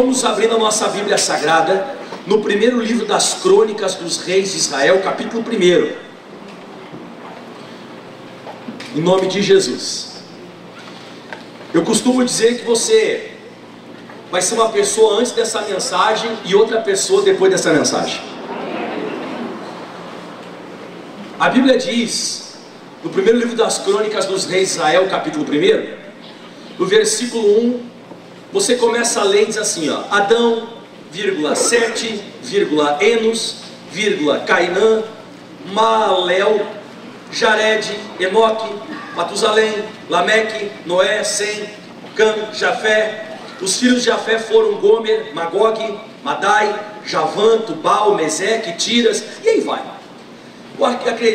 vamos abrir a nossa Bíblia Sagrada no primeiro livro das Crônicas dos Reis de Israel, capítulo 1. Em nome de Jesus. Eu costumo dizer que você vai ser uma pessoa antes dessa mensagem e outra pessoa depois dessa mensagem. A Bíblia diz, no primeiro livro das Crônicas dos Reis de Israel, capítulo 1, no versículo 1, você começa a ler e diz assim: ó, Adão, vírgula, Sete, vírgula, Enos, vírgula, Cainã, Maalel, Jared, Enoque, Matusalém, Lameque, Noé, Sem, Cam, Jafé. Os filhos de Jafé foram Gomer, Magog, Madai, Javã, Tubal, Meseque, Tiras, e aí vai.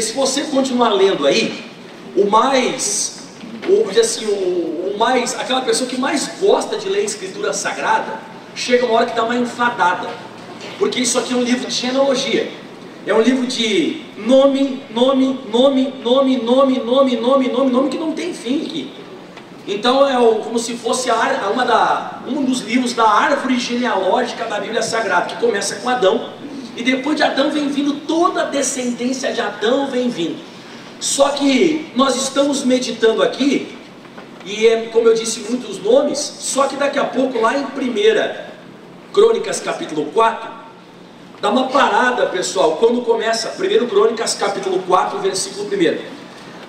Se você continuar lendo aí, o mais, ou assim, o, o mais, aquela pessoa que mais gosta de ler escritura sagrada, chega uma hora que dá uma enfadada, porque isso aqui é um livro de genealogia. É um livro de nome, nome, nome, nome, nome, nome, nome, nome, nome que não tem fim aqui. Então é como se fosse a, uma da, um dos livros da árvore genealógica da Bíblia Sagrada, que começa com Adão, e depois de Adão vem vindo toda a descendência de Adão vem vindo. Só que nós estamos meditando aqui, e é como eu disse, muitos nomes, só que daqui a pouco, lá em 1 Crônicas capítulo 4, Dá uma parada, pessoal, quando começa 1 Crônicas, capítulo 4, versículo 1.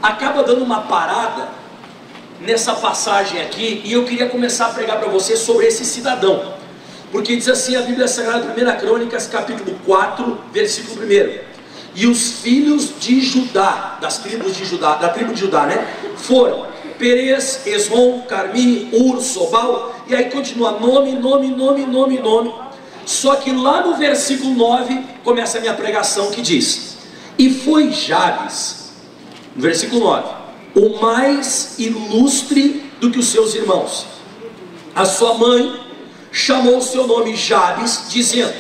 Acaba dando uma parada nessa passagem aqui, e eu queria começar a pregar para você sobre esse cidadão. Porque diz assim a Bíblia Sagrada, 1 Crônicas, capítulo 4, versículo 1. E os filhos de Judá, das tribos de Judá, da tribo de Judá, né? Foram Perez, Esron, Carmi, Ur, Sobal, e aí continua nome, nome, nome, nome, nome só que lá no versículo 9 começa a minha pregação que diz: E foi Jabes, no versículo 9, o mais ilustre do que os seus irmãos. A sua mãe chamou o seu nome Jabes, dizendo: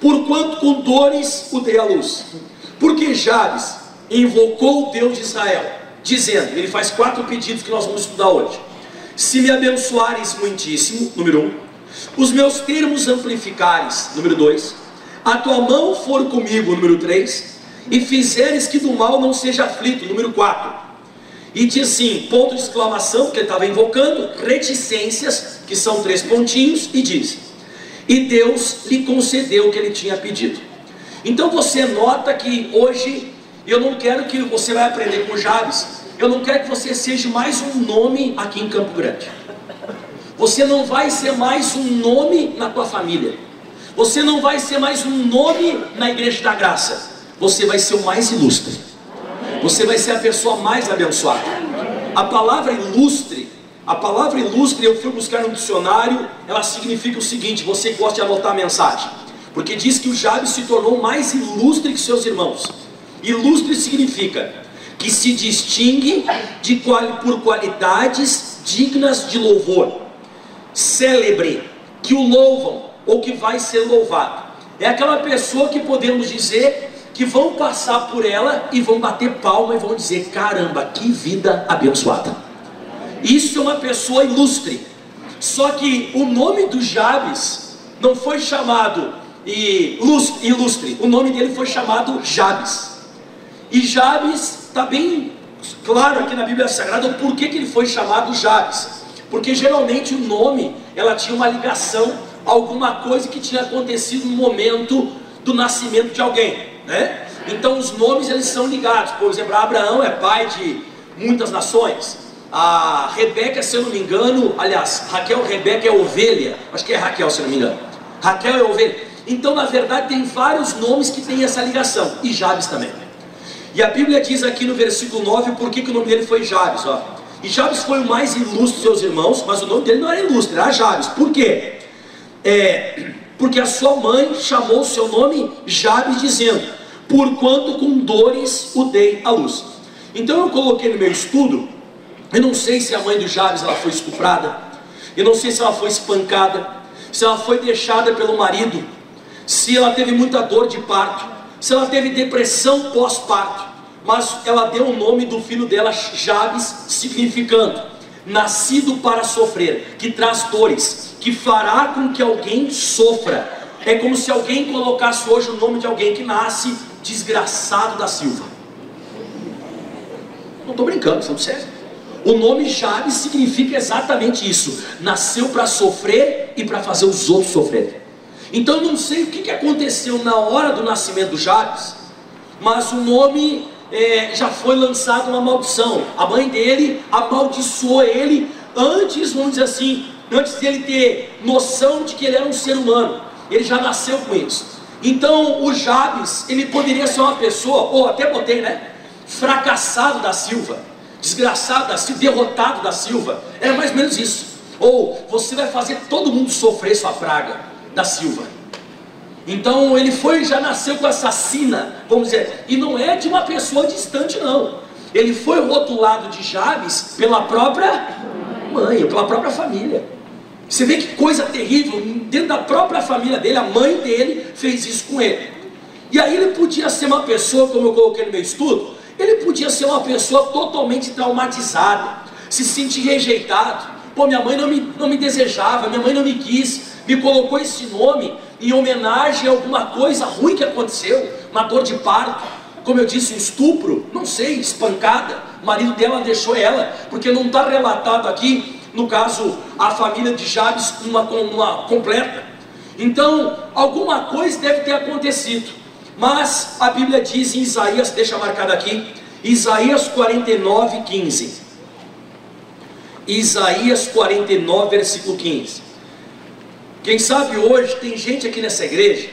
Porquanto com dores o dei à luz. Porque Jabes invocou o Deus de Israel, dizendo: Ele faz quatro pedidos que nós vamos estudar hoje. Se me abençoares muitíssimo, número um os meus termos amplificares, número 2, a tua mão for comigo, número 3, e fizeres que do mal não seja aflito, número 4. E diz assim, ponto de exclamação, porque ele estava invocando, reticências, que são três pontinhos, e diz: E Deus lhe concedeu o que ele tinha pedido. Então você nota que hoje eu não quero que você vai aprender com Jabes, eu não quero que você seja mais um nome aqui em Campo Grande. Você não vai ser mais um nome na tua família. Você não vai ser mais um nome na igreja da graça. Você vai ser o mais ilustre. Você vai ser a pessoa mais abençoada. A palavra ilustre, a palavra ilustre eu fui buscar no dicionário, ela significa o seguinte, você gosta de anotar a mensagem. Porque diz que o Jabes se tornou mais ilustre que seus irmãos. Ilustre significa que se distingue de quali, por qualidades dignas de louvor célebre, que o louvam ou que vai ser louvado. É aquela pessoa que podemos dizer que vão passar por ela e vão bater palma e vão dizer: caramba, que vida abençoada. Isso é uma pessoa ilustre. Só que o nome do Jabes não foi chamado ilustre, o nome dele foi chamado Jabes. E Jabes está bem claro aqui na Bíblia Sagrada o porquê que ele foi chamado Jabes. Porque geralmente o nome, ela tinha uma ligação a alguma coisa que tinha acontecido no momento do nascimento de alguém, né? Então os nomes eles são ligados. Por exemplo, Abraão é pai de muitas nações. A Rebeca, se eu não me engano, aliás, Raquel, Rebeca é ovelha. Acho que é Raquel, se eu não me engano. Raquel é ovelha. Então, na verdade, tem vários nomes que têm essa ligação. E Jabes também. E a Bíblia diz aqui no versículo 9 por que, que o nome dele foi Jabes. Ó. E Jabes foi o mais ilustre dos seus irmãos, mas o nome dele não era ilustre, era Jabes. Por quê? É, porque a sua mãe chamou o seu nome Jabes, dizendo: Porquanto com dores o dei à luz. Então eu coloquei no meu estudo, eu não sei se a mãe do Jabes ela foi estuprada, eu não sei se ela foi espancada, se ela foi deixada pelo marido, se ela teve muita dor de parto, se ela teve depressão pós-parto mas ela deu o nome do filho dela, Jabes, significando nascido para sofrer, que traz dores. que fará com que alguém sofra. É como se alguém colocasse hoje o nome de alguém que nasce desgraçado da Silva. Não estou brincando, estamos sério. O nome Jabes significa exatamente isso: nasceu para sofrer e para fazer os outros sofrerem. Então não sei o que, que aconteceu na hora do nascimento do Jabes, mas o nome é, já foi lançado uma maldição. A mãe dele amaldiçoou ele antes, vamos dizer assim, antes dele ter noção de que ele era um ser humano. Ele já nasceu com isso. Então o Jabes, ele poderia ser uma pessoa, ou até botei, né? Fracassado da Silva, desgraçado da Silva, derrotado da Silva. Era mais ou menos isso. Ou você vai fazer todo mundo sofrer sua praga da Silva. Então ele foi, já nasceu com assassina, vamos dizer, e não é de uma pessoa distante, não. Ele foi rotulado de Jabes pela própria mãe, pela própria família. Você vê que coisa terrível, dentro da própria família dele, a mãe dele fez isso com ele. E aí ele podia ser uma pessoa, como eu coloquei no meu estudo, ele podia ser uma pessoa totalmente traumatizada, se sentir rejeitado. Pô, minha mãe não me, não me desejava, minha mãe não me quis, me colocou esse nome em homenagem a alguma coisa ruim que aconteceu, uma dor de parto, como eu disse, um estupro, não sei, espancada. O marido dela deixou ela, porque não está relatado aqui no caso, a família de Jabes, uma, uma completa. Então, alguma coisa deve ter acontecido. Mas a Bíblia diz em Isaías, deixa marcado aqui, Isaías 49, 15. Isaías 49, versículo 15. Quem sabe hoje tem gente aqui nessa igreja,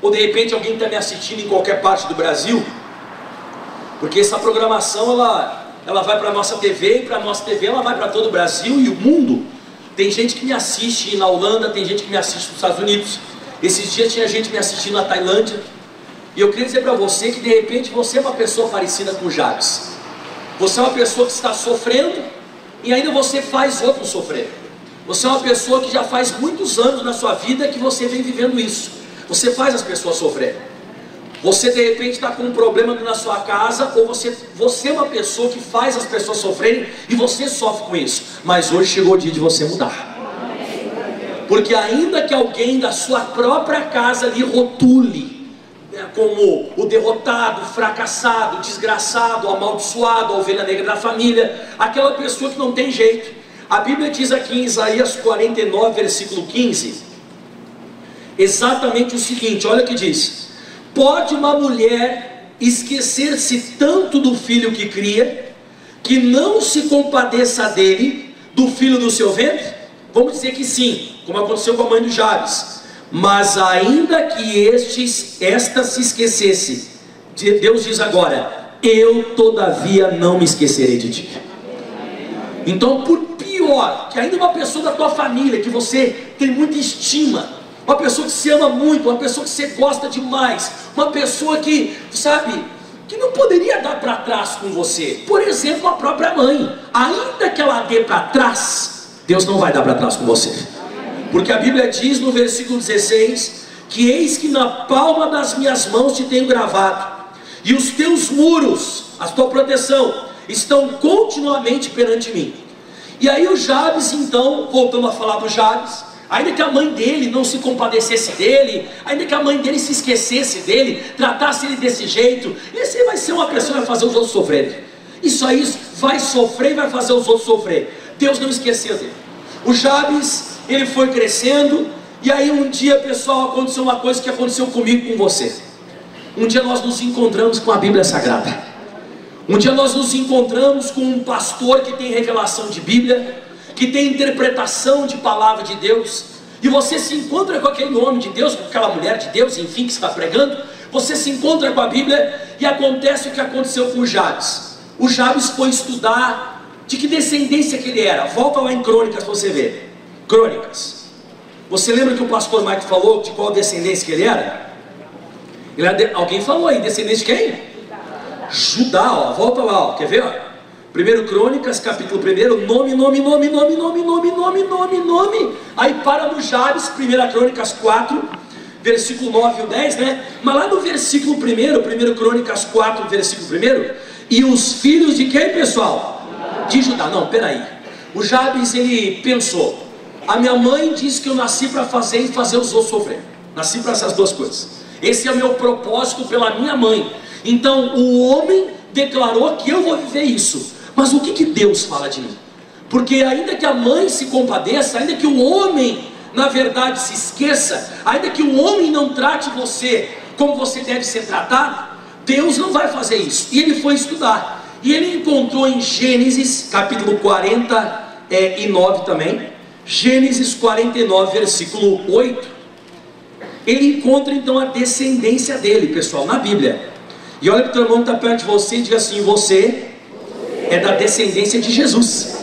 ou de repente alguém está me assistindo em qualquer parte do Brasil, porque essa programação ela ela vai para a nossa TV, e para a nossa TV ela vai para todo o Brasil e o mundo. Tem gente que me assiste na Holanda, tem gente que me assiste nos Estados Unidos. Esses dias tinha gente me assistindo na Tailândia. E eu queria dizer para você que de repente você é uma pessoa parecida com Jabes. Você é uma pessoa que está sofrendo e ainda você faz outros sofrer. Você é uma pessoa que já faz muitos anos na sua vida que você vem vivendo isso. Você faz as pessoas sofrerem. Você de repente está com um problema na sua casa, ou você, você é uma pessoa que faz as pessoas sofrerem e você sofre com isso. Mas hoje chegou o dia de você mudar. Porque ainda que alguém da sua própria casa lhe rotule né, como o derrotado, fracassado, desgraçado, amaldiçoado, a ovelha negra da família, aquela pessoa que não tem jeito. A Bíblia diz aqui em Isaías 49, versículo 15, exatamente o seguinte: olha o que diz. Pode uma mulher esquecer-se tanto do filho que cria, que não se compadeça dele, do filho do seu ventre? Vamos dizer que sim, como aconteceu com a mãe do Jabes. Mas ainda que estes, esta se esquecesse, Deus diz agora: Eu todavia não me esquecerei de ti. Então, por que ainda uma pessoa da tua família que você tem muita estima, uma pessoa que se ama muito, uma pessoa que você gosta demais, uma pessoa que, sabe, que não poderia dar para trás com você. Por exemplo, a própria mãe, ainda que ela dê para trás, Deus não vai dar para trás com você. Porque a Bíblia diz no versículo 16: que eis que na palma das minhas mãos te tenho gravado, e os teus muros, a tua proteção, estão continuamente perante mim. E aí o Jabes, então, voltando a falar do Jabes, ainda que a mãe dele não se compadecesse dele, ainda que a mãe dele se esquecesse dele, tratasse ele desse jeito, esse vai ser uma pessoa que vai fazer os outros sofrerem. Isso aí vai sofrer e vai fazer os outros sofrer. Deus não esqueceu dele. O Jabes, ele foi crescendo, e aí um dia, pessoal, aconteceu uma coisa que aconteceu comigo com você. Um dia nós nos encontramos com a Bíblia Sagrada. Um dia nós nos encontramos com um pastor que tem revelação de Bíblia, que tem interpretação de palavra de Deus, e você se encontra com aquele homem de Deus, com aquela mulher de Deus, enfim, que está pregando, você se encontra com a Bíblia e acontece o que aconteceu com o Jabes. O Jabes foi estudar de que descendência que ele era. Volta lá em Crônicas para você ver. Crônicas. Você lembra que o pastor Mike falou de qual descendência que ele era? Ele era de... Alguém falou aí, descendência de quem? Judá, ó. Volta lá, ó. Quer ver? Ó? Primeiro Crônicas, capítulo 1, nome, nome, nome, nome, nome, nome, nome, nome, nome. Aí para no Jabes, 1 Crônicas 4, versículo 9 e 10, né? Mas lá no versículo 1, 1 Crônicas 4, versículo 1, e os filhos de quem, pessoal? De Judá. Não, peraí. O Jabes, ele pensou, A minha mãe disse que eu nasci para fazer e fazer os outros sofrer. Nasci para essas duas coisas. Esse é o meu propósito pela minha mãe. Então o homem declarou que eu vou viver isso. Mas o que, que Deus fala de mim? Porque ainda que a mãe se compadeça, ainda que o homem, na verdade, se esqueça, ainda que o homem não trate você como você deve ser tratado, Deus não vai fazer isso. E ele foi estudar. E ele encontrou em Gênesis, capítulo 49 também, Gênesis 49, versículo 8, ele encontra então a descendência dele, pessoal, na Bíblia. E olha para o teu irmão que está perto de você e diga assim: Você é da descendência de Jesus.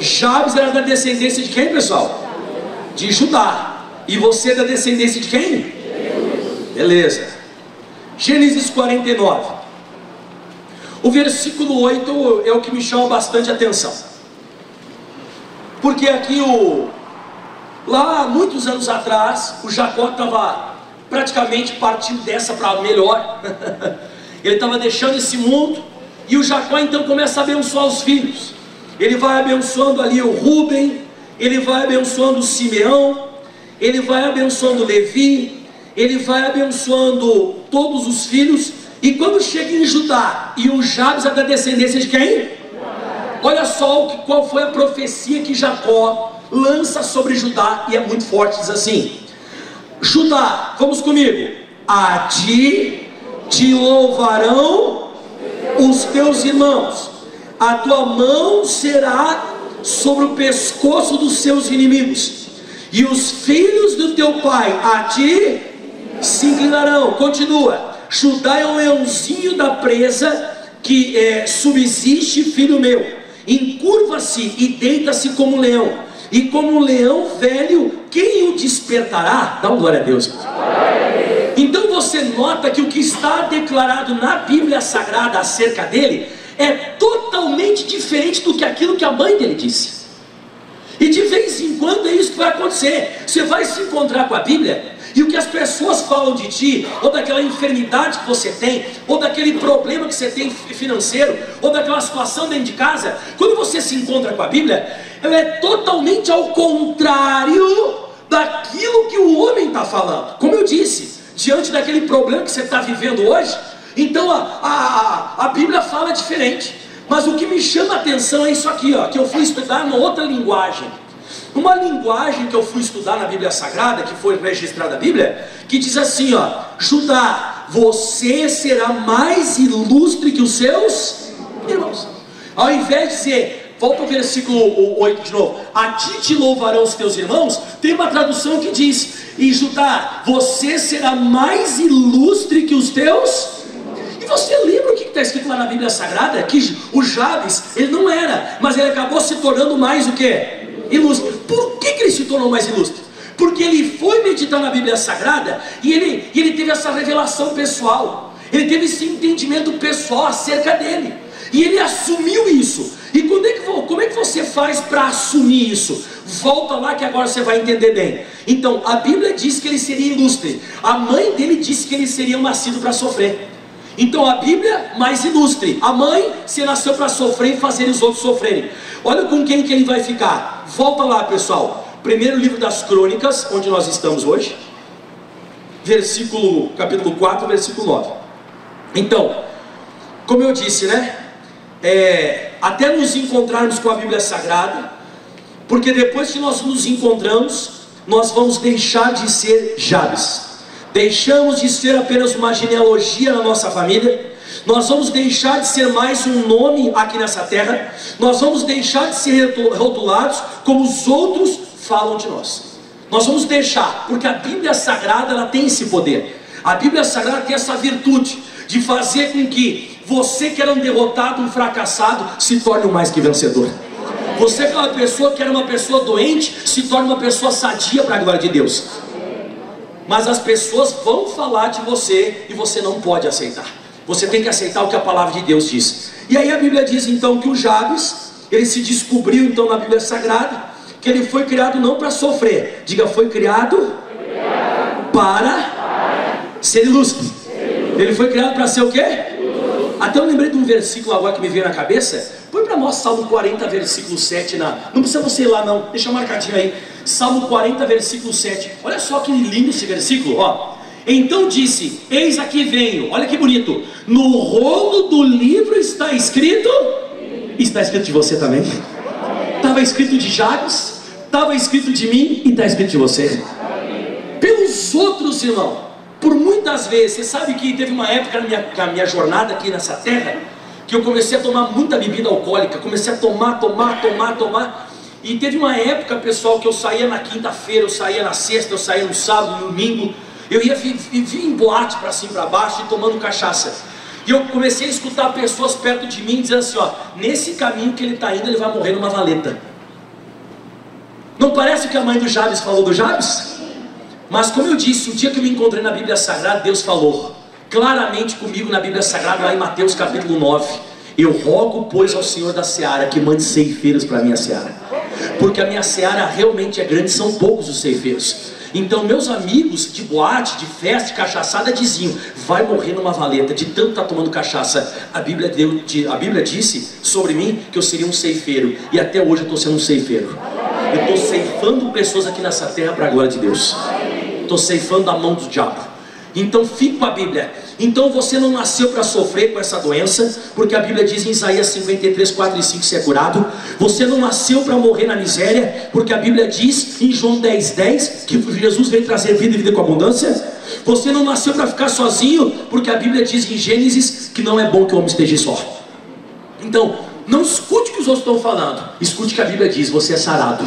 Jabes era da descendência de quem, pessoal? De Judá. E você é da descendência de quem? Beleza. Gênesis 49. O versículo 8 é o que me chama bastante atenção. Porque aqui o lá muitos anos atrás, o Jacó estava praticamente partindo dessa para melhor. Ele estava deixando esse mundo e o Jacó então começa a abençoar os filhos. Ele vai abençoando ali o Ruben, ele vai abençoando o Simeão, ele vai abençoando Levi, ele vai abençoando todos os filhos. E quando chega em Judá, e o Jabes é da descendência de quem? Olha só qual foi a profecia que Jacó lança sobre Judá, e é muito forte, diz assim: Judá, vamos comigo, a ti te louvarão os teus irmãos, a tua mão será sobre o pescoço dos seus inimigos, e os filhos do teu pai a ti se inclinarão. Continua. Judá é um leãozinho da presa que é, subsiste, filho meu. Encurva-se e deita-se como leão. E como um leão velho, quem o despertará? Dá uma glória a Deus. Então você nota que o que está declarado na Bíblia Sagrada acerca dele é totalmente diferente do que aquilo que a mãe dele disse. E de vez em quando é isso que vai acontecer. Você vai se encontrar com a Bíblia e o que as pessoas falam de ti, ou daquela enfermidade que você tem, ou daquele problema que você tem financeiro, ou daquela situação dentro de casa, quando você se encontra com a Bíblia, ela é totalmente ao contrário daquilo que o homem está falando. Como eu disse, diante daquele problema que você está vivendo hoje, então a, a, a Bíblia fala diferente. Mas o que me chama a atenção é isso aqui, ó, que eu fui estudar uma outra linguagem. Uma linguagem que eu fui estudar na Bíblia Sagrada, que foi registrada na Bíblia, que diz assim, ó, Judá, você será mais ilustre que os seus irmãos. Ao invés de dizer, volta ao versículo 8 de novo, a ti te louvarão os teus irmãos, tem uma tradução que diz, e Judá, você será mais ilustre que os teus e você lembra o que está escrito lá na Bíblia Sagrada? Que o Jabes, ele não era, mas ele acabou se tornando mais o que? Ilustre. Por que, que ele se tornou mais ilustre? Porque ele foi meditar na Bíblia Sagrada e ele, e ele teve essa revelação pessoal, ele teve esse entendimento pessoal acerca dele, e ele assumiu isso. E quando é que, como é que você faz para assumir isso? Volta lá que agora você vai entender bem. Então, a Bíblia diz que ele seria ilustre, a mãe dele disse que ele seria um nascido para sofrer. Então a Bíblia mais ilustre. A mãe se nasceu para sofrer e fazer os outros sofrerem. Olha com quem que ele vai ficar. Volta lá, pessoal. Primeiro livro das Crônicas, onde nós estamos hoje. Versículo, capítulo 4, versículo 9. Então, como eu disse, né? É, até nos encontrarmos com a Bíblia Sagrada, porque depois que nós nos encontramos, nós vamos deixar de ser Jabes. Deixamos de ser apenas uma genealogia na nossa família, nós vamos deixar de ser mais um nome aqui nessa terra, nós vamos deixar de ser rotulados como os outros falam de nós. Nós vamos deixar, porque a Bíblia Sagrada ela tem esse poder. A Bíblia Sagrada tem essa virtude de fazer com que você que era um derrotado, um fracassado, se torne um mais que vencedor. Você que é uma pessoa que era uma pessoa doente, se torne uma pessoa sadia para a glória de Deus. Mas as pessoas vão falar de você e você não pode aceitar. Você tem que aceitar o que a palavra de Deus diz. E aí a Bíblia diz então que o Jabes, ele se descobriu então na Bíblia Sagrada, que ele foi criado não para sofrer. Diga, foi criado, para, ser ilustre. Ele foi criado para ser o quê? Até eu lembrei de um versículo agora que me veio na cabeça. Põe para nós Salmo 40, versículo 7. Na... Não precisa você ir lá, não. Deixa marcadinho aí. Salmo 40, versículo 7. Olha só que lindo esse versículo, ó. Então disse: Eis aqui venho. Olha que bonito. No rolo do livro está escrito. Está escrito de você também? Estava escrito de Jabes, estava escrito de mim e está escrito de você. Pelos outros, irmão. Por muitas vezes, você sabe que teve uma época na minha, na minha jornada aqui nessa terra que eu comecei a tomar muita bebida alcoólica, comecei a tomar, tomar, tomar, tomar. E teve uma época, pessoal, que eu saía na quinta-feira, eu saía na sexta, eu saía no sábado, no domingo. Eu ia vir em boate para cima e para baixo e tomando cachaça. E eu comecei a escutar pessoas perto de mim dizendo assim: ó, nesse caminho que ele está indo, ele vai morrer numa valeta. Não parece que a mãe do Jabes falou do Jabes? Mas como eu disse, o dia que eu me encontrei na Bíblia Sagrada, Deus falou claramente comigo na Bíblia Sagrada, lá em Mateus capítulo 9. Eu rogo, pois, ao Senhor da Seara que mande ceifeiros para a minha Seara. Porque a minha Seara realmente é grande, são poucos os ceifeiros. Então, meus amigos de boate, de festa, de cachaçada diziam: vai morrer numa valeta de tanto estar tá tomando cachaça. A Bíblia, deu, a Bíblia disse sobre mim que eu seria um ceifeiro, e até hoje eu estou sendo um ceifeiro. Eu estou ceifando pessoas aqui nessa terra para a glória de Deus. Estou ceifando a mão do diabo. Então fique com a Bíblia. Então você não nasceu para sofrer com essa doença, porque a Bíblia diz em Isaías 53, 4 e 5 se é curado. Você não nasceu para morrer na miséria, porque a Bíblia diz em João 10, 10 que Jesus veio trazer vida e vida com abundância. Você não nasceu para ficar sozinho, porque a Bíblia diz em Gênesis que não é bom que o homem esteja só. Então, não escute o que os outros estão falando, escute o que a Bíblia diz: você é sarado.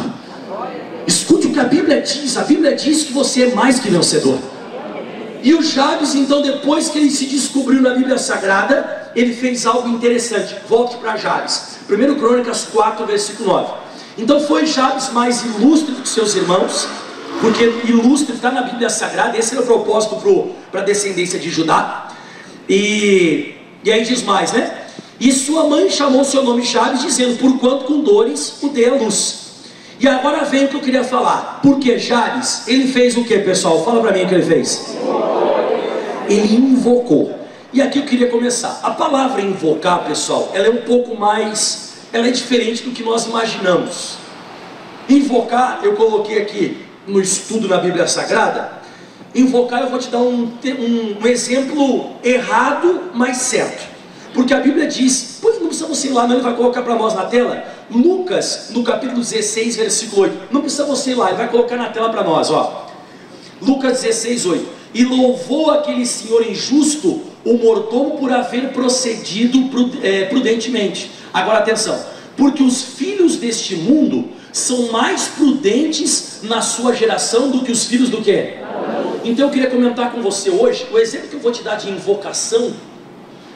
Escute o que a Bíblia diz, a Bíblia diz que você é mais que vencedor. E o Jabes, então, depois que ele se descobriu na Bíblia Sagrada, ele fez algo interessante. Volte para Jabes. 1 Crônicas 4, versículo 9. Então foi Jabes mais ilustre que seus irmãos, porque ilustre está na Bíblia Sagrada, esse era o propósito para a descendência de Judá. E, e aí diz mais, né? E sua mãe chamou seu nome Jabes, dizendo: Por quanto com dores o dei a luz. E agora vem o que eu queria falar. Porque Jabes, ele fez o que, pessoal? Fala para mim o que ele fez ele invocou. E aqui eu queria começar. A palavra invocar, pessoal, ela é um pouco mais, ela é diferente do que nós imaginamos. Invocar, eu coloquei aqui no estudo na Bíblia Sagrada. Invocar, eu vou te dar um, um, um exemplo errado, mas certo. Porque a Bíblia diz, pois não precisa você ir lá, não, ele vai colocar para nós na tela. Lucas, no capítulo 16, versículo 8. Não precisa você ir lá, ele vai colocar na tela para nós, ó. Lucas 16, 8 e louvou aquele senhor injusto, o mordomo, por haver procedido é, prudentemente. Agora atenção, porque os filhos deste mundo são mais prudentes na sua geração do que os filhos do que? Então eu queria comentar com você hoje, o exemplo que eu vou te dar de invocação,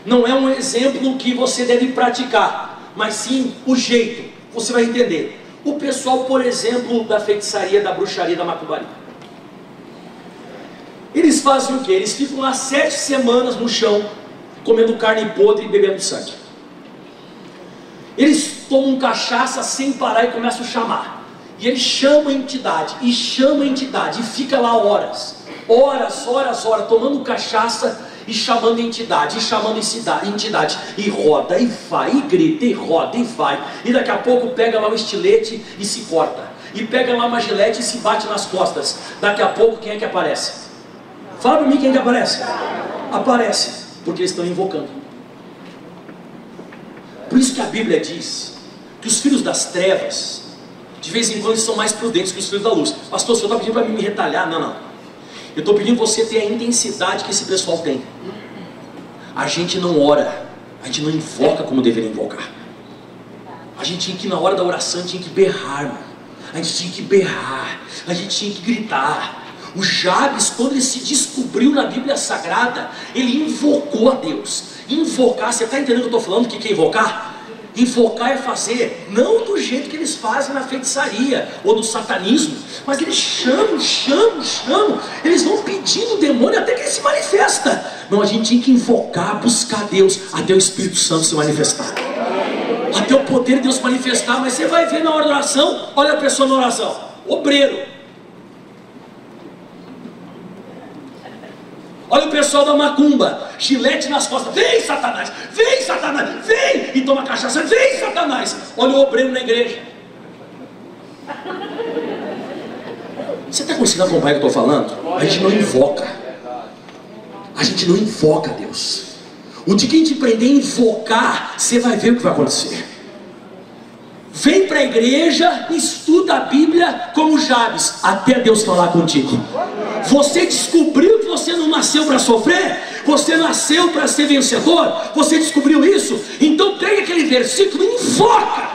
não é um exemplo que você deve praticar, mas sim o jeito, você vai entender. O pessoal, por exemplo, da feitiçaria, da bruxaria, da macumbaria. Eles fazem o que? Eles ficam lá sete semanas no chão, comendo carne podre e bebendo sangue. Eles tomam cachaça sem parar e começam a chamar. E eles chamam a entidade, e chamam a entidade, e fica lá horas, horas, horas, horas, tomando cachaça e chamando a entidade, e chamando a entidade, e roda, e vai, e grita, e roda, e vai, e daqui a pouco pega lá o estilete e se corta, e pega lá uma gilete e se bate nas costas. Daqui a pouco quem é que aparece? Fala para mim quem que aparece. Aparece, porque eles estão invocando. Por isso que a Bíblia diz que os filhos das trevas, de vez em quando, são mais prudentes que os filhos da luz. Pastor, senhor está pedindo para mim me retalhar? Não, não. Eu estou pedindo você ter a intensidade que esse pessoal tem. A gente não ora, a gente não invoca como deveria invocar. A gente tinha que, na hora da oração, tinha que berrar, mano. A gente tinha que berrar, a gente tinha que gritar, o Jabes, quando ele se descobriu na Bíblia Sagrada, ele invocou a Deus. Invocar, você está entendendo o que eu estou falando? O que é invocar? Invocar é fazer, não do jeito que eles fazem na feitiçaria ou no satanismo, mas eles chamam, chamam, chamam, eles vão pedindo o demônio até que ele se manifesta. Não, a gente tem que invocar, buscar Deus, até o Espírito Santo se manifestar, até o poder de Deus manifestar. Mas você vai ver na oração, olha a pessoa na oração, obreiro, Olha o pessoal da macumba, gilete nas costas, vem Satanás, vem Satanás, vem! E toma cachaça, vem Satanás! Olha o obreiro na igreja. Você está conseguindo acompanhar o que eu estou falando? A gente não invoca. A gente não invoca Deus. O dia que a gente aprender a invocar, você vai ver o que vai acontecer. Vem para a igreja, estuda a Bíblia como Jabes, até Deus falar contigo. Você descobriu que você não nasceu para sofrer? Você nasceu para ser vencedor? Você descobriu isso? Então pega aquele versículo e invoca,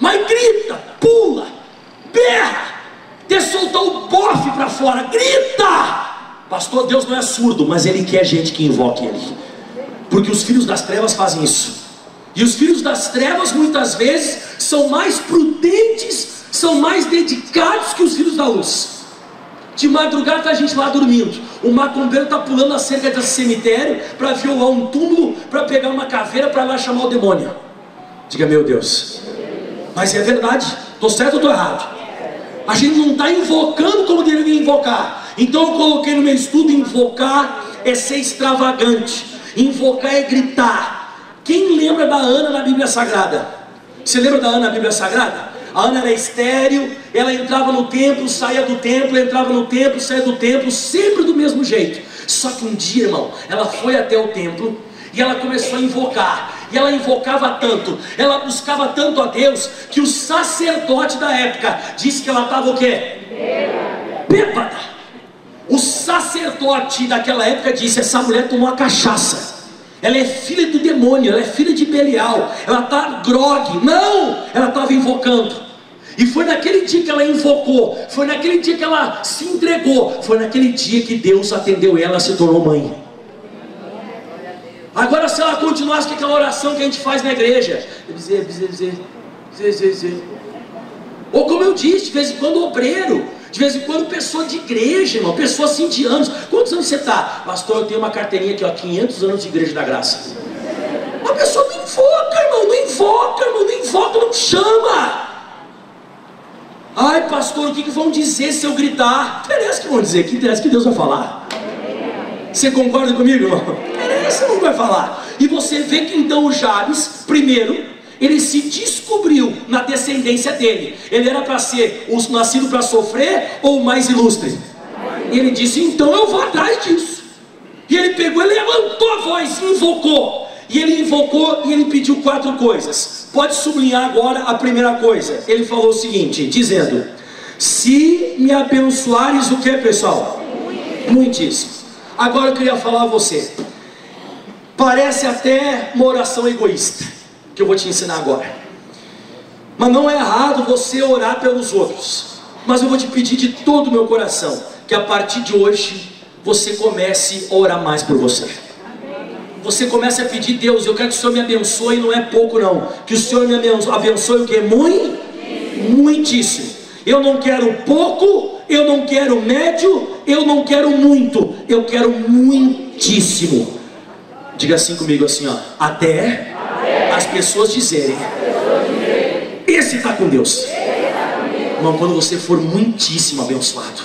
mas grita, pula, berra, até soltar o bofe para fora, grita. Pastor, Deus não é surdo, mas Ele quer gente que invoque Ele, porque os filhos das trevas fazem isso. E os filhos das trevas muitas vezes são mais prudentes, são mais dedicados que os filhos da luz. De madrugada a gente lá dormindo. O macumbeiro está pulando a cerca desse cemitério para violar um túmulo, para pegar uma caveira para lá chamar o demônio. Diga, meu Deus. Mas é verdade. Estou certo ou estou errado? A gente não está invocando como deveria invocar. Então eu coloquei no meu estudo: invocar é ser extravagante, invocar é gritar, quem lembra da Ana na Bíblia Sagrada? Você lembra da Ana na Bíblia Sagrada? A Ana era estéreo, ela entrava no templo, saía do templo, entrava no templo, saía do templo, sempre do mesmo jeito. Só que um dia, irmão, ela foi até o templo e ela começou a invocar. E ela invocava tanto, ela buscava tanto a Deus, que o sacerdote da época disse que ela estava o quê? Bêbada. O sacerdote daquela época disse: essa mulher tomou a cachaça. Ela é filha do demônio, ela é filha de Belial, ela está grogue. Não, ela estava invocando. E foi naquele dia que ela invocou, foi naquele dia que ela se entregou, foi naquele dia que Deus atendeu ela, se tornou mãe. Agora, se ela continuasse com aquela oração que a gente faz na igreja, dizer, dizer, dizer, dizer, dizer, ou como eu disse, de vez em quando obreiro, de vez em quando, pessoa de igreja, irmão, pessoa assim de anos. Quantos anos você está? Pastor, eu tenho uma carteirinha aqui, ó, 500 anos de igreja da graça. A pessoa não invoca, irmão, não invoca, irmão, não invoca, não chama. Ai, pastor, o que, que vão dizer se eu gritar? Interessa que vão dizer, que interessa que Deus vai falar. Você concorda comigo, irmão? Interessa, não vai falar. E você vê que então o Jabes, primeiro, ele se descobriu na descendência dele. Ele era para ser o nascido para sofrer ou o mais ilustre? Ele disse: então eu vou atrás disso. E ele pegou, ele levantou a voz, invocou. E ele invocou e ele pediu quatro coisas. Pode sublinhar agora a primeira coisa. Ele falou o seguinte, dizendo: Se me abençoares o que, pessoal? Muitíssimo. Agora eu queria falar a você. Parece até uma oração egoísta que eu vou te ensinar agora. Mas não é errado você orar pelos outros. Mas eu vou te pedir de todo o meu coração que a partir de hoje você comece a orar mais por você. Você comece a pedir, Deus, eu quero que o Senhor me abençoe, não é pouco não. Que o Senhor me abençoe o que? Muito, muitíssimo. Eu não quero pouco, eu não quero médio, eu não quero muito, eu quero muitíssimo. Diga assim comigo assim, ó, até as pessoas dizerem: Esse está com Deus. Irmão, quando você for muitíssimo abençoado,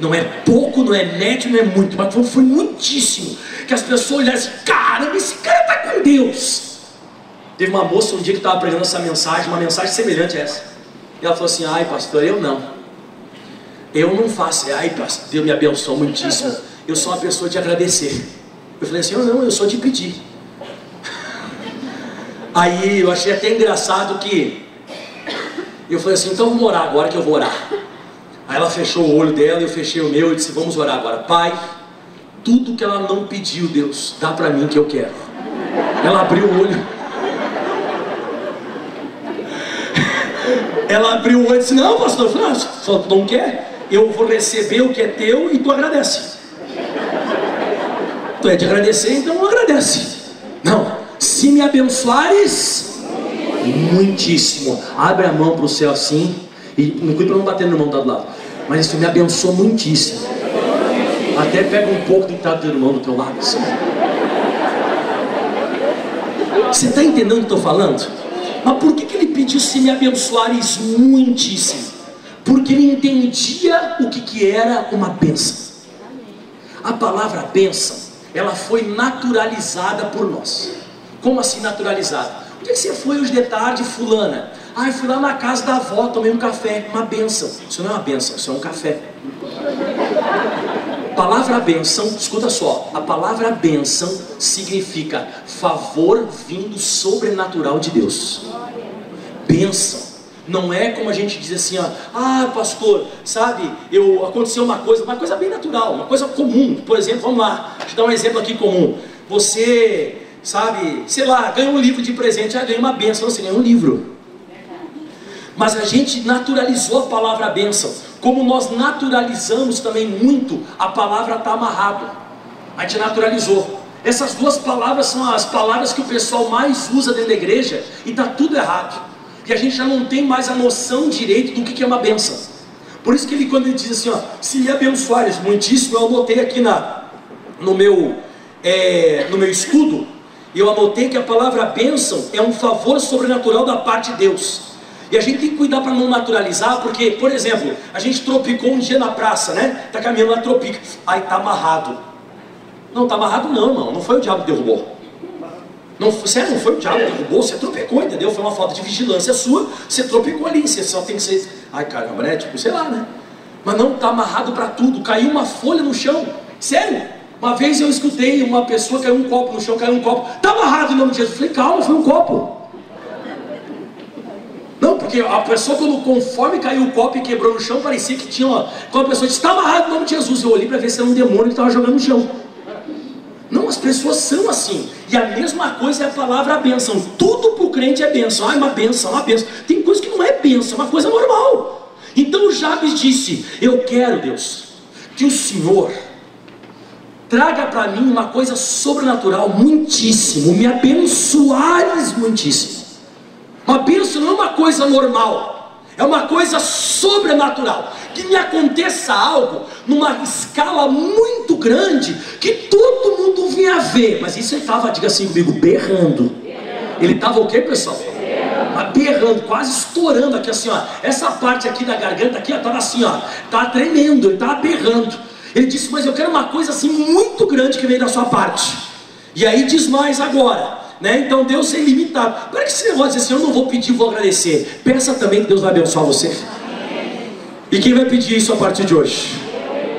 não é pouco, não é médio, não é muito, mas quando for muitíssimo, que as pessoas olharem assim: caramba, esse cara está com Deus. Teve uma moça um dia que estava pregando essa mensagem, uma mensagem semelhante a essa. E ela falou assim: ai, pastor, eu não. Eu não faço, ai, pastor, Deus me abençoou muitíssimo. Eu sou uma pessoa de agradecer. Eu falei assim: eu não, eu sou de pedir. Aí eu achei até engraçado que eu falei assim, então vamos orar agora que eu vou orar. Aí ela fechou o olho dela, eu fechei o meu e disse, vamos orar agora. Pai, tudo que ela não pediu, Deus, dá para mim que eu quero. Ela abriu o olho. Ela abriu o olho e disse, não, pastor, eu falei, não, só tu não quer? Eu vou receber o que é teu e tu agradece. Tu é de agradecer, então agradece. Não, se me abençoares, muitíssimo. Abre a mão para o céu assim. E não cuide para não bater no irmão do lado. Mas isso me abençoa muitíssimo. Até pega um pouco do que está do irmão do teu lado. Assim. Você está entendendo o que estou falando? Mas por que, que ele pediu se me abençoares muitíssimo? Porque ele entendia o que, que era uma bênção. A palavra bênção, ela foi naturalizada por nós. Como assim naturalizada? Onde é que você foi hoje de tarde, fulana? Ah, eu fui lá na casa da avó, tomei um café, uma benção. Isso não é uma benção, isso é um café. palavra benção, escuta só, a palavra benção significa favor vindo sobrenatural de Deus. Benção. Não é como a gente diz assim, ó, ah, pastor, sabe, eu aconteceu uma coisa, uma coisa bem natural, uma coisa comum. Por exemplo, vamos lá, deixa eu dar um exemplo aqui comum. Você, sabe, sei lá, ganha um livro de presente, ah, ganha uma benção, você ganha um livro. Mas a gente naturalizou a palavra bênção, como nós naturalizamos também muito a palavra está amarrado. A gente naturalizou. Essas duas palavras são as palavras que o pessoal mais usa dentro da igreja e está tudo errado que a gente já não tem mais a noção direito do que é uma benção. Por isso que ele, quando ele diz assim, ó, se abençoares muitíssimo, eu anotei aqui na, no, meu, é, no meu estudo, eu anotei que a palavra bênção é um favor sobrenatural da parte de Deus. E a gente tem que cuidar para não naturalizar, porque, por exemplo, a gente tropicou um dia na praça, né? Tá caminhando lá, tropica. Aí tá amarrado. Não, tá amarrado não, irmão. Não foi o diabo que derrubou. Não, você não foi o diabo que derrubou, você tropecou, entendeu? Foi uma falta de vigilância sua, você tropecou ali, você só tem que ser. Ai caramba, né? Tipo, sei lá, né? Mas não está amarrado para tudo, caiu uma folha no chão. Sério? Uma vez eu escutei uma pessoa caiu um copo no chão, caiu um copo. Está amarrado em nome de Jesus. Eu falei, calma, foi um copo. Não, porque a pessoa, quando conforme caiu o copo e quebrou no chão, parecia que tinha uma. Quando a pessoa disse, está amarrado em nome de Jesus. Eu olhei para ver se era um demônio que estava jogando no chão. Não, as pessoas são assim. E a mesma coisa é a palavra bênção. Tudo para o crente é bênção. Ah, é uma bênção, uma bênção. Tem coisa que não é bênção, é uma coisa normal. Então Jabes disse: Eu quero, Deus, que o Senhor traga para mim uma coisa sobrenatural, muitíssimo, me abençoares muitíssimo. Uma bênção não é uma coisa normal, é uma coisa sobrenatural que me aconteça algo numa escala muito grande, que todo mundo vinha ver. Mas isso ele estava, diga assim comigo, berrando. Ele estava o que, pessoal? berrando, quase estourando aqui assim, ó. Essa parte aqui da garganta aqui, estava assim, ó, tá tremendo, ele estava berrando. Ele disse, mas eu quero uma coisa assim muito grande que veio da sua parte. E aí diz mais agora, né? Então Deus é ilimitado. Para que esse negócio assim, eu não vou pedir, vou agradecer. Peça também que Deus vai abençoar você. E quem vai pedir isso a partir de hoje?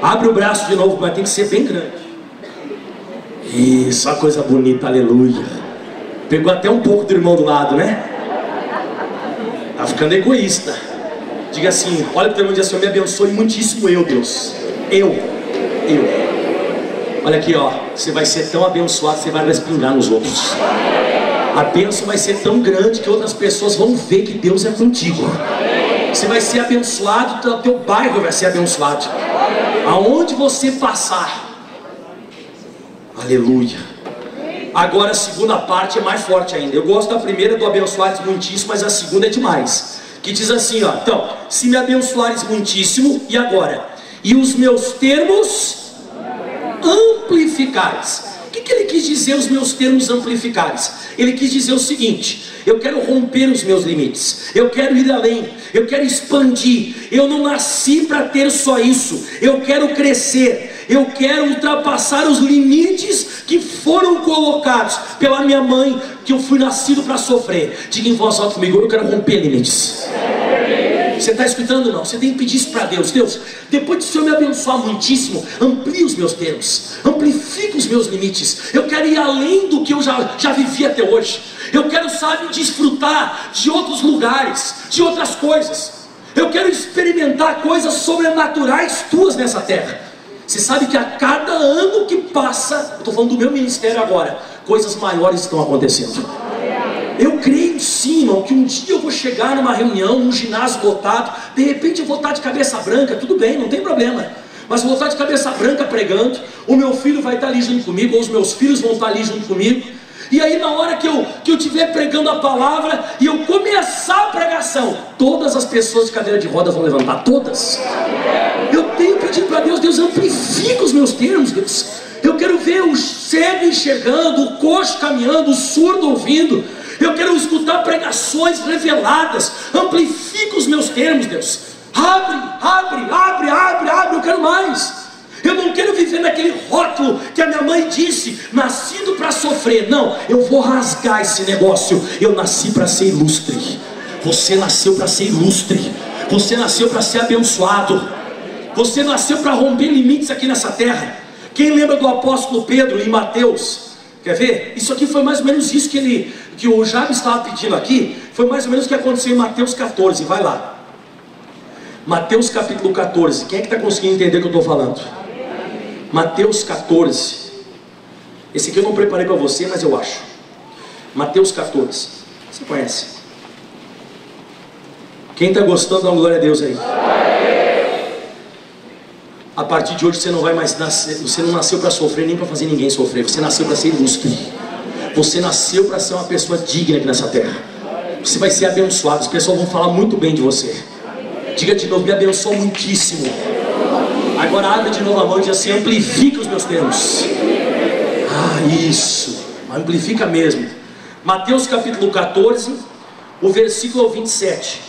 Abre o braço de novo, mas tem que ser bem grande. Isso, a coisa bonita, aleluia. Pegou até um pouco do irmão do lado, né? Tá ficando egoísta. Diga assim, olha para o irmão e diz assim, me abençoe muitíssimo eu, Deus. Eu, Olha aqui, ó, você vai ser tão abençoado, você vai respingar nos outros. A bênção vai ser tão grande que outras pessoas vão ver que Deus é contigo. Você vai ser abençoado, o teu bairro vai ser abençoado. Aonde você passar. Aleluia. Agora a segunda parte é mais forte ainda. Eu gosto da primeira do abençoares muitíssimo, mas a segunda é demais. Que diz assim, ó. Então, se me abençoares muitíssimo, e agora? E os meus termos amplificares. O que, que ele quis dizer os meus termos amplificares? Ele quis dizer o seguinte: eu quero romper os meus limites, eu quero ir além, eu quero expandir. Eu não nasci para ter só isso, eu quero crescer, eu quero ultrapassar os limites que foram colocados pela minha mãe, que eu fui nascido para sofrer. Diga em voz alta comigo: eu quero romper limites. Você está escutando? Não. Você tem que pedir isso para Deus. Deus, depois de o Senhor me abençoar muitíssimo, amplie os meus termos, amplifique os meus limites. Eu quero ir além do que eu já, já vivi até hoje. Eu quero, sabe, desfrutar de outros lugares, de outras coisas. Eu quero experimentar coisas sobrenaturais tuas nessa terra. Você sabe que a cada ano que passa, eu estou falando do meu ministério agora, coisas maiores estão acontecendo. Eu creio sim, irmão, que um dia eu vou chegar numa reunião, num ginásio lotado, de repente eu vou estar de cabeça branca, tudo bem, não tem problema. Mas vou estar de cabeça branca pregando, o meu filho vai estar ali junto comigo, ou os meus filhos vão estar ali junto comigo. E aí, na hora que eu que eu estiver pregando a palavra e eu começar a pregação, todas as pessoas de cadeira de rodas vão levantar, todas. Eu tenho pedido para Deus, Deus amplifica os meus termos, Deus. Eu quero ver o cego enxergando, o coxo caminhando, o surdo ouvindo, eu quero escutar pregações reveladas. Amplifica os meus termos, Deus. Abre, abre, abre, abre, abre. Eu quero mais. Eu não quero viver naquele rótulo que a minha mãe disse, nascido para sofrer. Não, eu vou rasgar esse negócio. Eu nasci para ser ilustre. Você nasceu para ser ilustre. Você nasceu para ser abençoado. Você nasceu para romper limites aqui nessa terra. Quem lembra do apóstolo Pedro em Mateus? Quer ver? Isso aqui foi mais ou menos isso que ele, que o Jabes estava pedindo aqui. Foi mais ou menos o que aconteceu em Mateus 14. Vai lá. Mateus capítulo 14. Quem é que está conseguindo entender o que eu estou falando? Mateus 14. Esse aqui eu não preparei para você, mas eu acho. Mateus 14. Você conhece? Quem está gostando, dá uma glória a Deus aí. A partir de hoje você não vai mais nascer, você não nasceu para sofrer nem para fazer ninguém sofrer. Você nasceu para ser ilustre. Você nasceu para ser uma pessoa digna aqui nessa terra. Você vai ser abençoado. As pessoas vão falar muito bem de você. Diga de novo, me abençoa muitíssimo. Agora abre de novo a mão e diz assim: amplifica os meus termos. Ah, isso. Amplifica mesmo. Mateus capítulo 14, o versículo 27.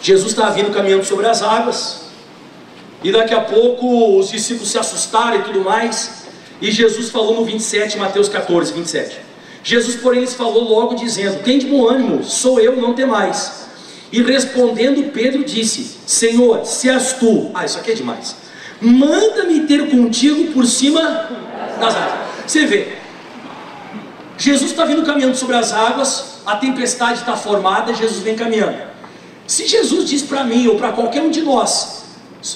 Jesus estava vindo caminhando sobre as águas. E daqui a pouco os discípulos se assustaram e tudo mais. E Jesus falou no 27, Mateus 14, 27. Jesus, porém, lhes falou logo, dizendo: Tem de bom ânimo, sou eu, não tem mais. E respondendo, Pedro disse: Senhor, se és tu, ah, isso aqui é demais, manda-me ter contigo por cima das águas. Você vê, Jesus está vindo caminhando sobre as águas, a tempestade está formada, Jesus vem caminhando. Se Jesus diz para mim ou para qualquer um de nós,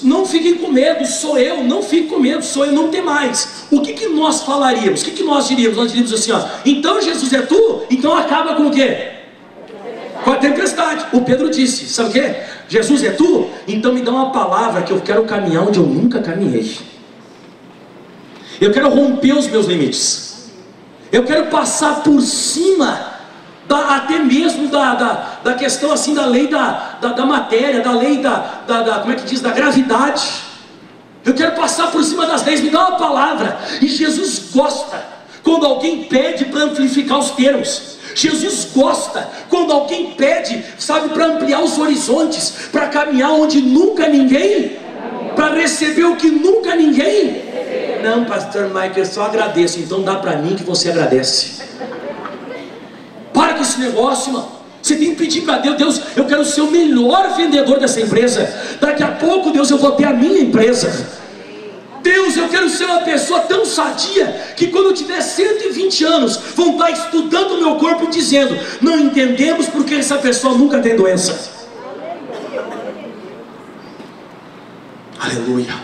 não fiquem com medo, sou eu, não fique com medo, sou eu, não tem mais. O que, que nós falaríamos? O que, que nós diríamos? Nós diríamos assim: ó, então Jesus é tu, então acaba com o quê? Com a tempestade. O Pedro disse: sabe o quê? Jesus é tu? Então me dá uma palavra que eu quero caminhar onde eu nunca caminhei. Eu quero romper os meus limites. Eu quero passar por cima da, até mesmo da, da, da, questão assim da lei da, da, da matéria, da lei da, da, da, como é que diz, da gravidade. Eu quero passar por cima das leis, me dá uma palavra. E Jesus gosta quando alguém pede para amplificar os termos. Jesus gosta quando alguém pede, sabe, para ampliar os horizontes, para caminhar onde nunca ninguém, para receber o que nunca ninguém. Não, pastor Michael, eu só agradeço, então dá para mim que você agradece. Para com esse negócio, irmão. Você tem que pedir para Deus, Deus, eu quero ser o melhor vendedor dessa empresa. Daqui a pouco, Deus, eu vou ter a minha empresa. Deus, eu quero ser uma pessoa tão sadia que quando eu tiver 120 anos, vão estar estudando o meu corpo e dizendo: não entendemos porque essa pessoa nunca tem doença. Aleluia.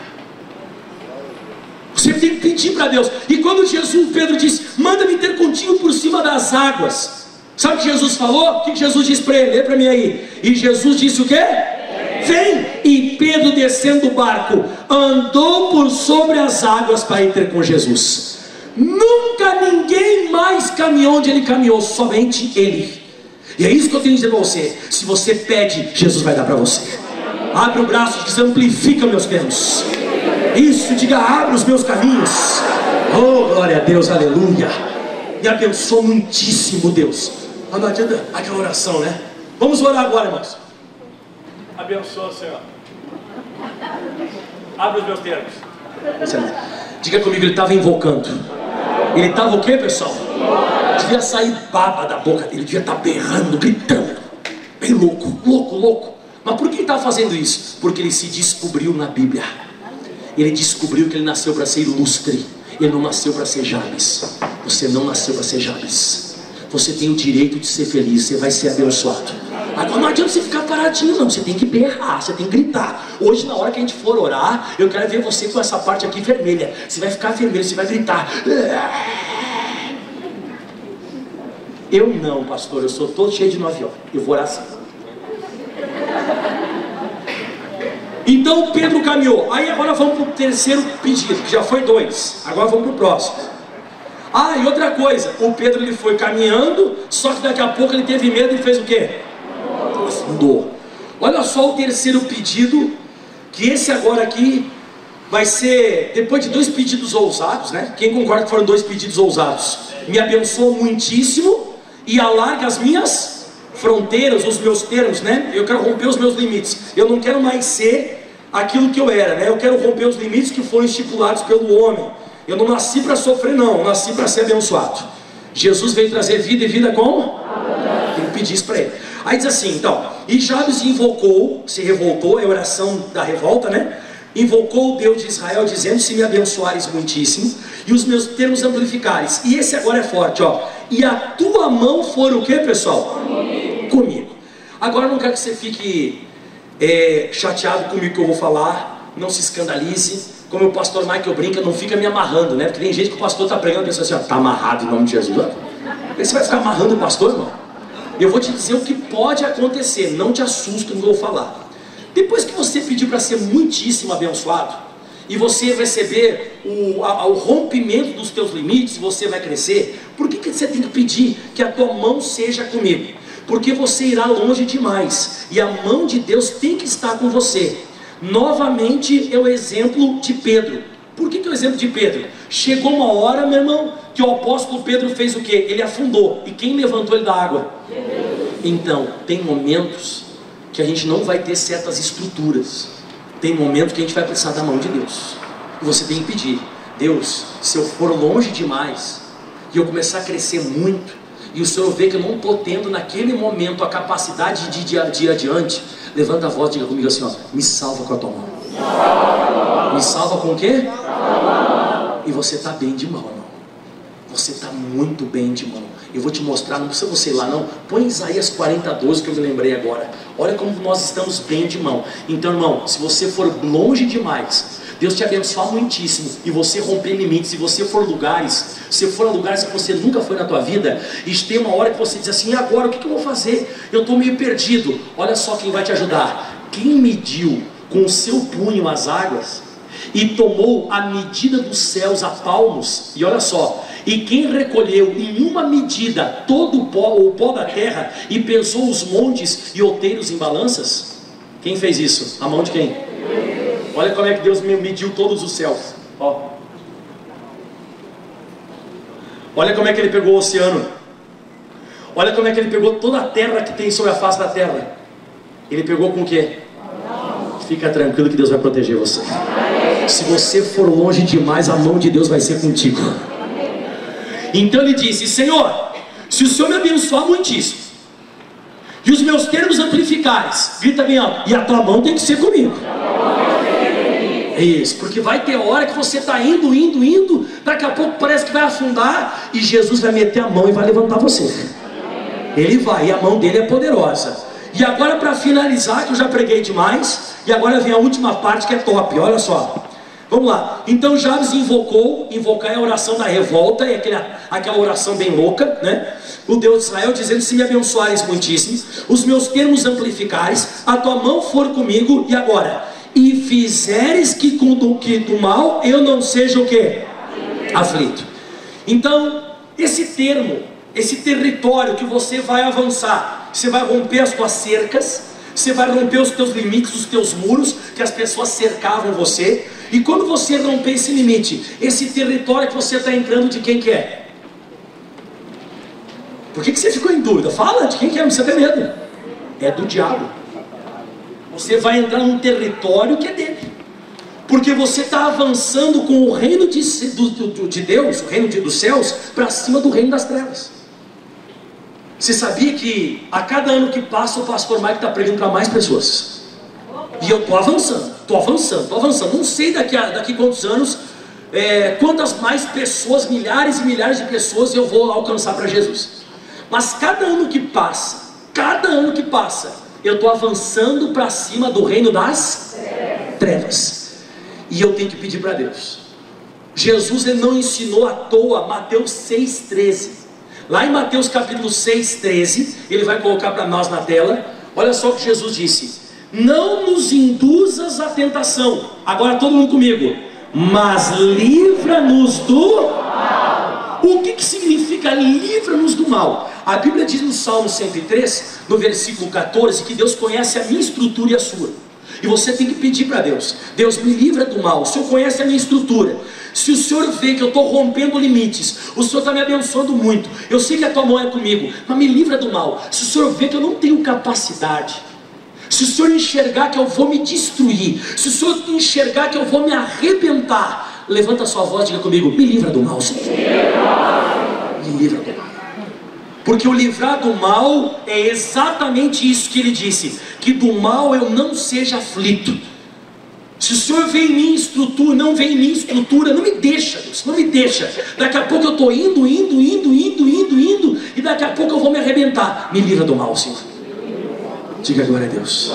Você tem que pedir para Deus. E quando Jesus, Pedro disse: manda-me ter contigo por cima das águas. Sabe o que Jesus falou? O que Jesus disse para ele? Lê para mim aí. E Jesus disse o quê? Vem! E Pedro descendo do barco, andou por sobre as águas para ir ter com Jesus. Nunca ninguém mais caminhou onde ele caminhou, somente ele. E é isso que eu tenho que dizer para você. Se você pede, Jesus vai dar para você. Abre o braço e diz: amplifica meus termos. Isso, diga: abre os meus caminhos. Oh, glória a Deus, aleluia. E abençoa muitíssimo, Deus. Mas não adianta aquela oração, né? Vamos orar agora, irmãos. Abençoa, Senhor. Abre os meus termos. Diga comigo, ele estava invocando. Ele estava o que, pessoal? Devia sair baba da boca dele, devia estar tá berrando, gritando. Bem louco, louco, louco. Mas por que ele estava fazendo isso? Porque ele se descobriu na Bíblia. Ele descobriu que ele nasceu para ser ilustre. Ele não nasceu para ser Jabes. Você não nasceu para ser Jabes. Você tem o direito de ser feliz. Você vai ser abençoado. Agora não adianta você ficar paradinho, não. Você tem que berrar, você tem que gritar. Hoje, na hora que a gente for orar, eu quero ver você com essa parte aqui vermelha. Você vai ficar vermelho, você vai gritar. Eu não, pastor, eu sou todo cheio de nove horas. Eu vou orar assim. Então Pedro caminhou. Aí agora vamos para o terceiro pedido, que já foi dois. Agora vamos para o próximo. Ah, e outra coisa, o Pedro ele foi caminhando, só que daqui a pouco ele teve medo e fez o quê? Afundou. Olha só o terceiro pedido, que esse agora aqui vai ser, depois de dois pedidos ousados, né? Quem concorda que foram dois pedidos ousados? Me abençoa muitíssimo e alarga as minhas fronteiras, os meus termos, né? Eu quero romper os meus limites. Eu não quero mais ser aquilo que eu era, né? Eu quero romper os limites que foram estipulados pelo homem. Eu não nasci para sofrer, não, eu nasci para ser abençoado. Jesus veio trazer vida e vida como? Tem que pedir isso para ele. Aí diz assim, então, e Jabes invocou, se revoltou, é a oração da revolta, né? Invocou o Deus de Israel, dizendo: Se me abençoares muitíssimo, e os meus termos amplificares. E esse agora é forte, ó. E a tua mão for o que, pessoal? Comigo. Agora não quero que você fique é, chateado comigo que eu vou falar, não se escandalize. Como o pastor Michael brinca, não fica me amarrando, né? Porque tem gente que o pastor está pregando e pensa assim: ó, tá amarrado em nome de Jesus. Você vai ficar amarrando o pastor, irmão? Eu vou te dizer o que pode acontecer, não te assusta no que eu vou falar. Depois que você pedir para ser muitíssimo abençoado, e você receber o, a, o rompimento dos teus limites, você vai crescer, por que, que você tem que pedir que a tua mão seja comigo? Porque você irá longe demais, e a mão de Deus tem que estar com você. Novamente é o exemplo de Pedro. Por que, que é o exemplo de Pedro? Chegou uma hora, meu irmão, que o apóstolo Pedro fez o que? Ele afundou. E quem levantou ele da água? Então, tem momentos que a gente não vai ter certas estruturas. Tem momentos que a gente vai precisar da mão de Deus. E você tem que pedir: Deus, se eu for longe demais e eu começar a crescer muito, e o Senhor vê que eu não estou tendo naquele momento a capacidade de ir adiante, levanta a voz e diga comigo assim: ó, me salva com a tua mão. Me salva com o quê? E você está bem de mão, irmão. Você está muito bem de mão. Eu vou te mostrar, não precisa você ir lá não. Põe Isaías 40, 12 que eu me lembrei agora. Olha como nós estamos bem de mão. Então, irmão, se você for longe demais, Deus te abençoar muitíssimo e você romper limites, se você for lugares, se for a lugares que você nunca foi na tua vida, e tem uma hora que você diz assim, e agora o que, que eu vou fazer? Eu estou meio perdido. Olha só quem vai te ajudar. Quem mediu com o seu punho as águas e tomou a medida dos céus a palmos, e olha só, e quem recolheu em uma medida todo o pó, o pó da terra e pesou os montes e outeiros em balanças? Quem fez isso? A mão de quem? Olha como é que Deus mediu todos os céus. Ó. Olha como é que ele pegou o oceano. Olha como é que ele pegou toda a terra que tem sobre a face da terra. Ele pegou com o quê? Fica tranquilo que Deus vai proteger você. Se você for longe demais, a mão de Deus vai ser contigo. Então ele disse: Senhor, se o Senhor me abençoar muitíssimo, e os meus termos amplificares, grita bem alto, e a tua mão tem que ser comigo. Isso, porque vai ter hora que você está indo, indo, indo, daqui a pouco parece que vai afundar, e Jesus vai meter a mão e vai levantar você. Ele vai, e a mão dele é poderosa. E agora, para finalizar, que eu já preguei demais, e agora vem a última parte que é top, olha só. Vamos lá. Então Jabes invocou, invocar é a oração da revolta, é aquela, aquela oração bem louca, né? O Deus de Israel dizendo: Se me abençoares muitíssimo, os meus termos amplificares, a tua mão for comigo, e agora? E fizeres que com do, que do mal eu não seja o que? Aflito. Então, esse termo, esse território que você vai avançar, você vai romper as tuas cercas, você vai romper os teus limites, os teus muros, que as pessoas cercavam você, e quando você romper esse limite, esse território que você está entrando, de quem que é? Por que, que você ficou em dúvida? Fala de quem que é, precisa ter medo. É do diabo. Você vai entrar num território que é dele. Porque você está avançando com o reino de, do, de Deus, o reino de, dos céus, para cima do reino das trevas. Você sabia que a cada ano que passa o pastor Mike está pregando para mais pessoas? E eu estou avançando, estou avançando, estou avançando. Não sei daqui a daqui quantos anos, é, quantas mais pessoas, milhares e milhares de pessoas eu vou alcançar para Jesus. Mas cada ano que passa, cada ano que passa, eu estou avançando para cima do reino das trevas. E eu tenho que pedir para Deus. Jesus ele não ensinou à toa Mateus 6,13. Lá em Mateus capítulo 6,13, ele vai colocar para nós na tela. Olha só o que Jesus disse: não nos induzas à tentação. Agora todo mundo comigo. Mas livra-nos do mal. O que, que significa livra-nos do mal? A Bíblia diz no Salmo 103, no versículo 14, que Deus conhece a minha estrutura e a sua. E você tem que pedir para Deus: Deus me livra do mal. O Senhor conhece a minha estrutura. Se o Senhor vê que eu estou rompendo limites, o Senhor está me abençoando muito. Eu sei que a tua mão é comigo, mas me livra do mal. Se o Senhor vê que eu não tenho capacidade, se o Senhor enxergar que eu vou me destruir, se o Senhor enxergar que eu vou me arrebentar, levanta a sua voz e diga comigo: me livra do mal, Senhor. Me livra do mal. Porque o livrar do mal é exatamente isso que ele disse: que do mal eu não seja aflito. Se o Senhor vem em mim estrutura, não vem em mim estrutura, não me deixa, Deus, não me deixa. Daqui a pouco eu estou indo, indo, indo, indo, indo, indo, e daqui a pouco eu vou me arrebentar. Me livra do mal, Senhor. Diga glória a Deus.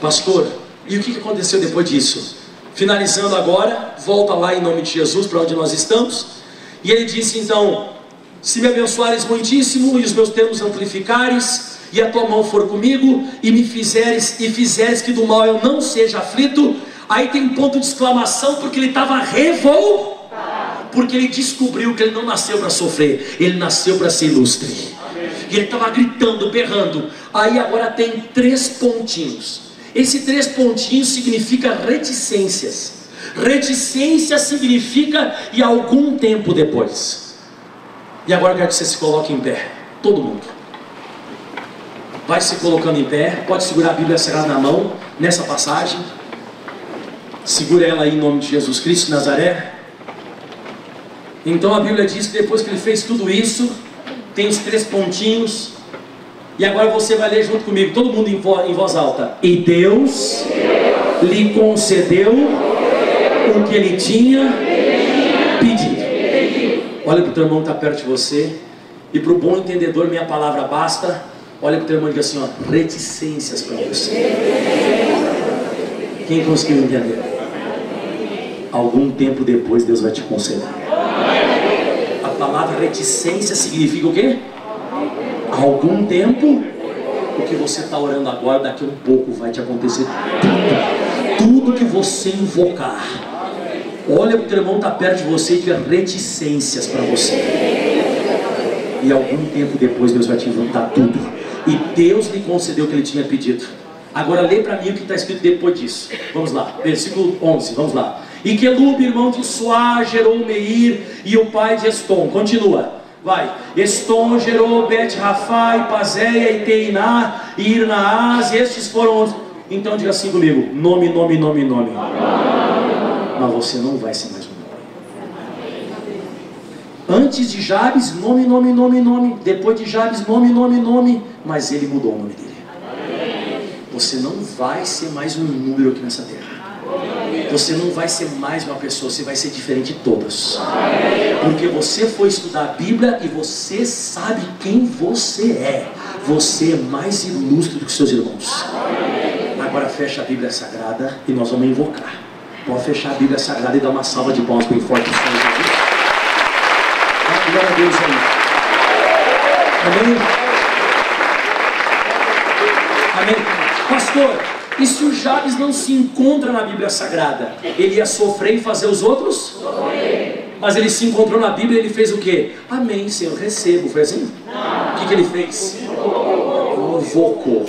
Pastor, e o que aconteceu depois disso? Finalizando agora, volta lá em nome de Jesus para onde nós estamos. E ele disse então: Se me abençoares muitíssimo e os meus termos amplificares, e a tua mão for comigo, e me fizeres, e fizeres que do mal eu não seja aflito. Aí tem um ponto de exclamação, porque ele estava revoltado. Porque ele descobriu que ele não nasceu para sofrer, ele nasceu para ser ilustre. E ele estava gritando, berrando. Aí agora tem três pontinhos. Esse três pontinhos significa reticências. Reticência significa e algum tempo depois. E agora eu quero que você se coloque em pé. Todo mundo. Vai se colocando em pé. Pode segurar a Bíblia Sagrada na mão. Nessa passagem. Segura ela aí em nome de Jesus Cristo Nazaré. Então a Bíblia diz que depois que ele fez tudo isso, tem os três pontinhos. E agora você vai ler junto comigo, todo mundo em voz, em voz alta. E Deus lhe concedeu o que ele tinha. Olha para o teu irmão que está perto de você. E para o bom entendedor, minha palavra basta. Olha para o teu irmão e diga assim: ó, reticências para você. Quem conseguiu entender? Algum tempo depois Deus vai te conceder. A palavra reticência significa o quê? Algum tempo, o que você está orando agora, daqui a um pouco vai te acontecer tudo. Tudo que você invocar. Olha para o teu irmão está perto de você e tiver reticências para você. E algum tempo depois Deus vai te inventar tudo. E Deus lhe concedeu o que ele tinha pedido. Agora lê para mim o que está escrito depois disso. Vamos lá, versículo 11, vamos lá. E Quelub, irmão de Suá, gerou Meir e o pai de Estom. Continua. Vai. Estom gerou Bet Rafai, Pazéia e Teiná e Irnaás. Estes foram. Então diga assim comigo: nome, nome, nome, nome. Mas você não vai ser mais um nome. Antes de Jabes, nome, nome, nome, nome. Depois de Jabes, nome, nome, nome. Mas ele mudou o nome dele. Você não vai ser mais um número aqui nessa terra. Você não vai ser mais uma pessoa, você vai ser diferente de todas. Porque você foi estudar a Bíblia e você sabe quem você é. Você é mais ilustre do que seus irmãos. Agora fecha a Bíblia Sagrada e nós vamos invocar. Pode fechar a Bíblia Sagrada e dar uma salva de palmas bem forte. Glória a Deus aí. Amém? Amém? Pastor, e se o Jabes não se encontra na Bíblia Sagrada, ele ia sofrer e fazer os outros? Sofrer. Mas ele se encontrou na Bíblia e ele fez o quê? Amém, Senhor, recebo. Foi assim? Não. O que, que ele fez? Invocou.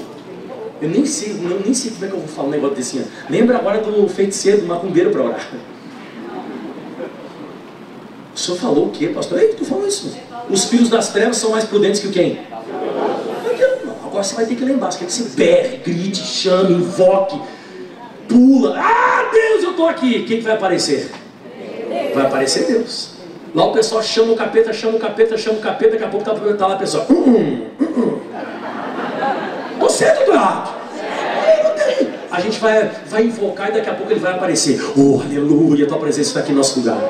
Eu nem sei, nem sei como é que eu vou falar um negócio desse. Lembra agora do feiticeiro, do macumbeiro para orar. O senhor falou o quê, pastor? Ei, tu falou isso. Os filhos das trevas são mais prudentes que o quem? Agora você vai ter que lembrar, você quer que você berre, grite, chame, invoque, pula. Ah, Deus, eu estou aqui. Quem que vai aparecer? Vai aparecer Deus. Lá o pessoal chama o capeta, chama o capeta, chama o capeta, daqui a pouco está tá lá a pessoa. Hum, hum, hum. Certo ou tô errado? A gente vai, vai invocar e daqui a pouco ele vai aparecer. Oh, aleluia, tua presença está aqui no nosso lugar.